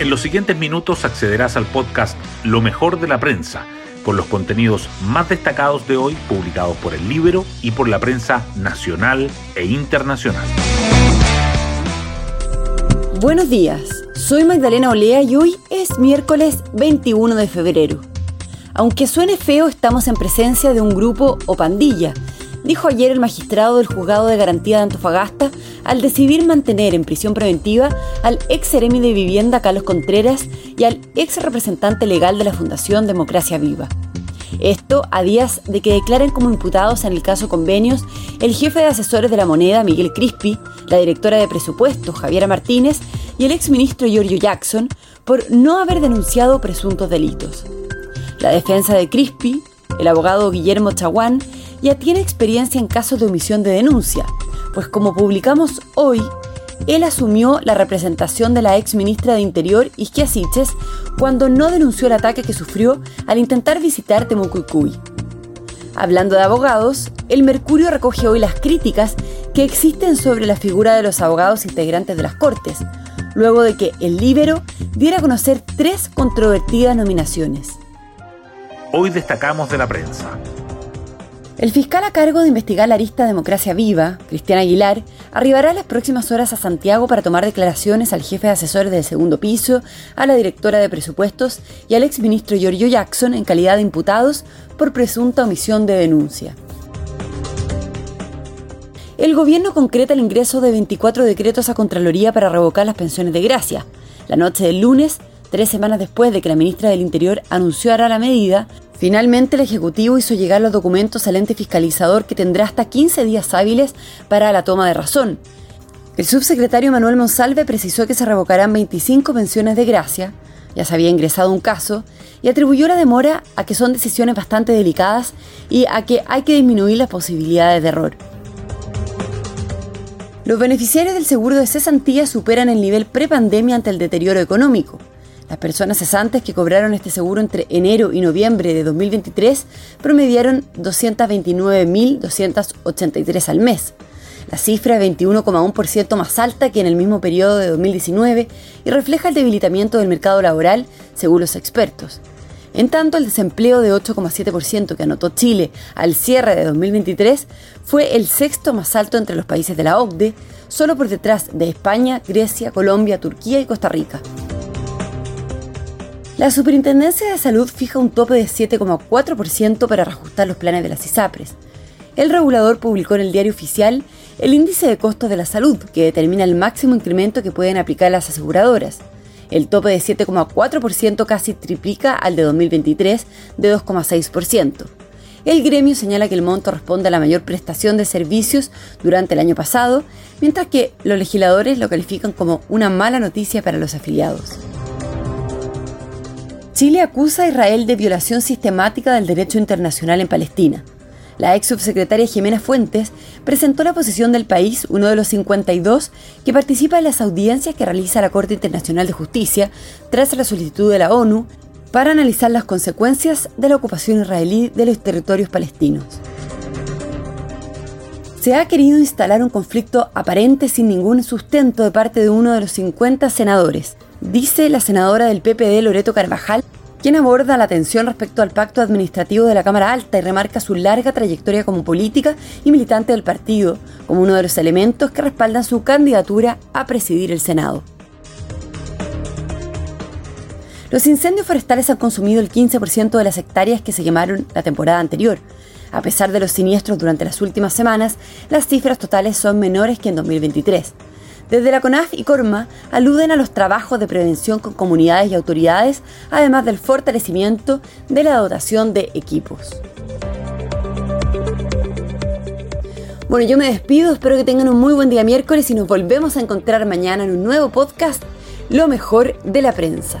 En los siguientes minutos accederás al podcast Lo mejor de la prensa, con los contenidos más destacados de hoy publicados por el libro y por la prensa nacional e internacional. Buenos días, soy Magdalena Olea y hoy es miércoles 21 de febrero. Aunque suene feo, estamos en presencia de un grupo o pandilla dijo ayer el magistrado del juzgado de garantía de Antofagasta al decidir mantener en prisión preventiva al ex seremi de vivienda Carlos Contreras y al ex representante legal de la Fundación Democracia Viva. Esto a días de que declaren como imputados en el caso convenios el jefe de asesores de la moneda, Miguel Crispi, la directora de presupuestos, Javiera Martínez, y el ex ministro Giorgio Jackson por no haber denunciado presuntos delitos. La defensa de Crispi, el abogado Guillermo Chaguán, ya tiene experiencia en casos de omisión de denuncia, pues como publicamos hoy, él asumió la representación de la ex ministra de Interior, Isquia Siches, cuando no denunció el ataque que sufrió al intentar visitar Temucuicuy. Hablando de abogados, el Mercurio recoge hoy las críticas que existen sobre la figura de los abogados integrantes de las Cortes, luego de que el Libero diera a conocer tres controvertidas nominaciones. Hoy destacamos de la prensa. El fiscal a cargo de investigar la arista Democracia Viva, Cristian Aguilar, arribará las próximas horas a Santiago para tomar declaraciones al jefe de asesores del segundo piso, a la directora de presupuestos y al exministro Giorgio Jackson en calidad de imputados por presunta omisión de denuncia. El gobierno concreta el ingreso de 24 decretos a Contraloría para revocar las pensiones de gracia. La noche del lunes, tres semanas después de que la ministra del Interior anunciara la medida, Finalmente, el Ejecutivo hizo llegar los documentos al ente fiscalizador que tendrá hasta 15 días hábiles para la toma de razón. El subsecretario Manuel Monsalve precisó que se revocarán 25 pensiones de gracia, ya se había ingresado un caso, y atribuyó la demora a que son decisiones bastante delicadas y a que hay que disminuir las posibilidades de error. Los beneficiarios del seguro de cesantía superan el nivel prepandemia ante el deterioro económico. Las personas cesantes que cobraron este seguro entre enero y noviembre de 2023 promediaron 229.283 al mes. La cifra es 21,1% más alta que en el mismo periodo de 2019 y refleja el debilitamiento del mercado laboral, según los expertos. En tanto, el desempleo de 8,7% que anotó Chile al cierre de 2023 fue el sexto más alto entre los países de la OCDE, solo por detrás de España, Grecia, Colombia, Turquía y Costa Rica. La Superintendencia de Salud fija un tope de 7,4% para reajustar los planes de las ISAPRES. El regulador publicó en el diario oficial el índice de costos de la salud, que determina el máximo incremento que pueden aplicar las aseguradoras. El tope de 7,4% casi triplica al de 2023 de 2,6%. El gremio señala que el monto responde a la mayor prestación de servicios durante el año pasado, mientras que los legisladores lo califican como una mala noticia para los afiliados. Chile acusa a Israel de violación sistemática del derecho internacional en Palestina. La ex subsecretaria Jimena Fuentes presentó la posición del país, uno de los 52 que participa en las audiencias que realiza la Corte Internacional de Justicia tras la solicitud de la ONU para analizar las consecuencias de la ocupación israelí de los territorios palestinos. Se ha querido instalar un conflicto aparente sin ningún sustento de parte de uno de los 50 senadores, dice la senadora del PPD Loreto Carvajal, quien aborda la tensión respecto al pacto administrativo de la Cámara Alta y remarca su larga trayectoria como política y militante del partido, como uno de los elementos que respaldan su candidatura a presidir el Senado. Los incendios forestales han consumido el 15% de las hectáreas que se quemaron la temporada anterior. A pesar de los siniestros durante las últimas semanas, las cifras totales son menores que en 2023. Desde la CONAF y CORMA aluden a los trabajos de prevención con comunidades y autoridades, además del fortalecimiento de la dotación de equipos. Bueno, yo me despido, espero que tengan un muy buen día miércoles y nos volvemos a encontrar mañana en un nuevo podcast, Lo mejor de la prensa.